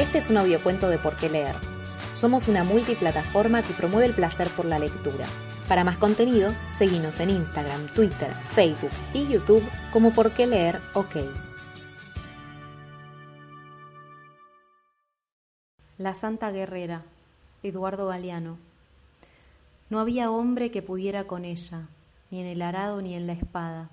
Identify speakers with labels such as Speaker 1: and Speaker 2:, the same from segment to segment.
Speaker 1: Este es un audiocuento de Por qué leer. Somos una multiplataforma que promueve el placer por la lectura. Para más contenido, seguimos en Instagram, Twitter, Facebook y YouTube como Por qué leer OK. La Santa Guerrera, Eduardo Galeano. No había hombre que pudiera con ella, ni en el arado ni en la espada.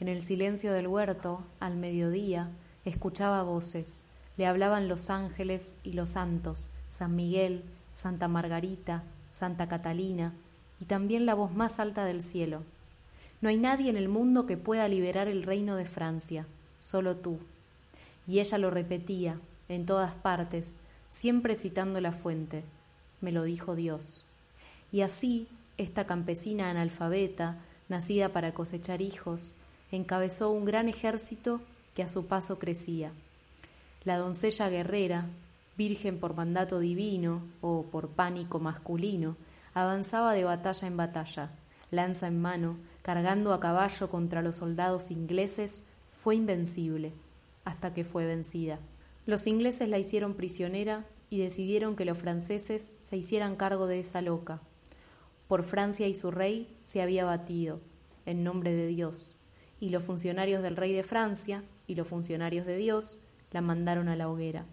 Speaker 1: En el silencio del huerto, al mediodía, escuchaba voces le hablaban los ángeles y los santos, San Miguel, Santa Margarita, Santa Catalina, y también la voz más alta del cielo. No hay nadie en el mundo que pueda liberar el reino de Francia, solo tú. Y ella lo repetía, en todas partes, siempre citando la fuente. Me lo dijo Dios. Y así, esta campesina analfabeta, nacida para cosechar hijos, encabezó un gran ejército que a su paso crecía la doncella guerrera, virgen por mandato divino o por pánico masculino, avanzaba de batalla en batalla, lanza en mano, cargando a caballo contra los soldados ingleses, fue invencible, hasta que fue vencida. Los ingleses la hicieron prisionera y decidieron que los franceses se hicieran cargo de esa loca. Por Francia y su rey se había batido, en nombre de Dios, y los funcionarios del rey de Francia y los funcionarios de Dios la mandaron a la hoguera.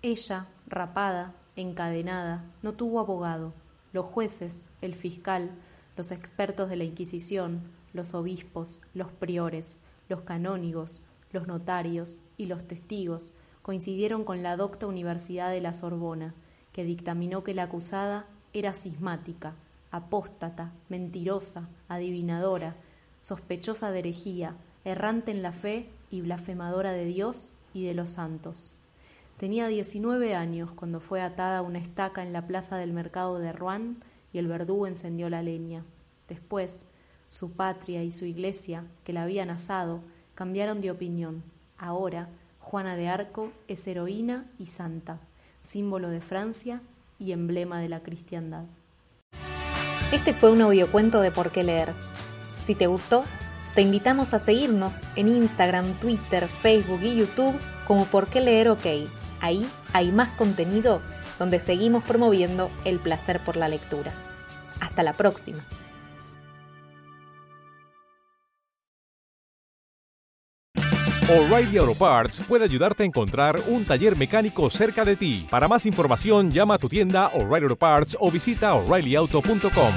Speaker 1: Ella, rapada, encadenada, no tuvo abogado. Los jueces, el fiscal, los expertos de la Inquisición, los obispos, los priores, los canónigos, los notarios y los testigos coincidieron con la docta Universidad de la Sorbona, que dictaminó que la acusada era cismática, apóstata, mentirosa, adivinadora, sospechosa de herejía, errante en la fe y blasfemadora de Dios y de los santos. Tenía 19 años cuando fue atada una estaca en la plaza del mercado de Rouen y el verdugo encendió la leña. Después, su patria y su iglesia, que la habían asado, cambiaron de opinión. Ahora, Juana de Arco es heroína y santa, símbolo de Francia y emblema de la cristiandad. Este fue un audiocuento de Por qué leer. Si te gustó, te invitamos a seguirnos en Instagram, Twitter, Facebook y YouTube como Por qué leer OK. Ahí hay más contenido donde seguimos promoviendo el placer por la lectura. Hasta la próxima.
Speaker 2: O'Reilly Auto Parts puede ayudarte a encontrar un taller mecánico cerca de ti. Para más información, llama a tu tienda O'Reilly Auto Parts o visita oreillyauto.com.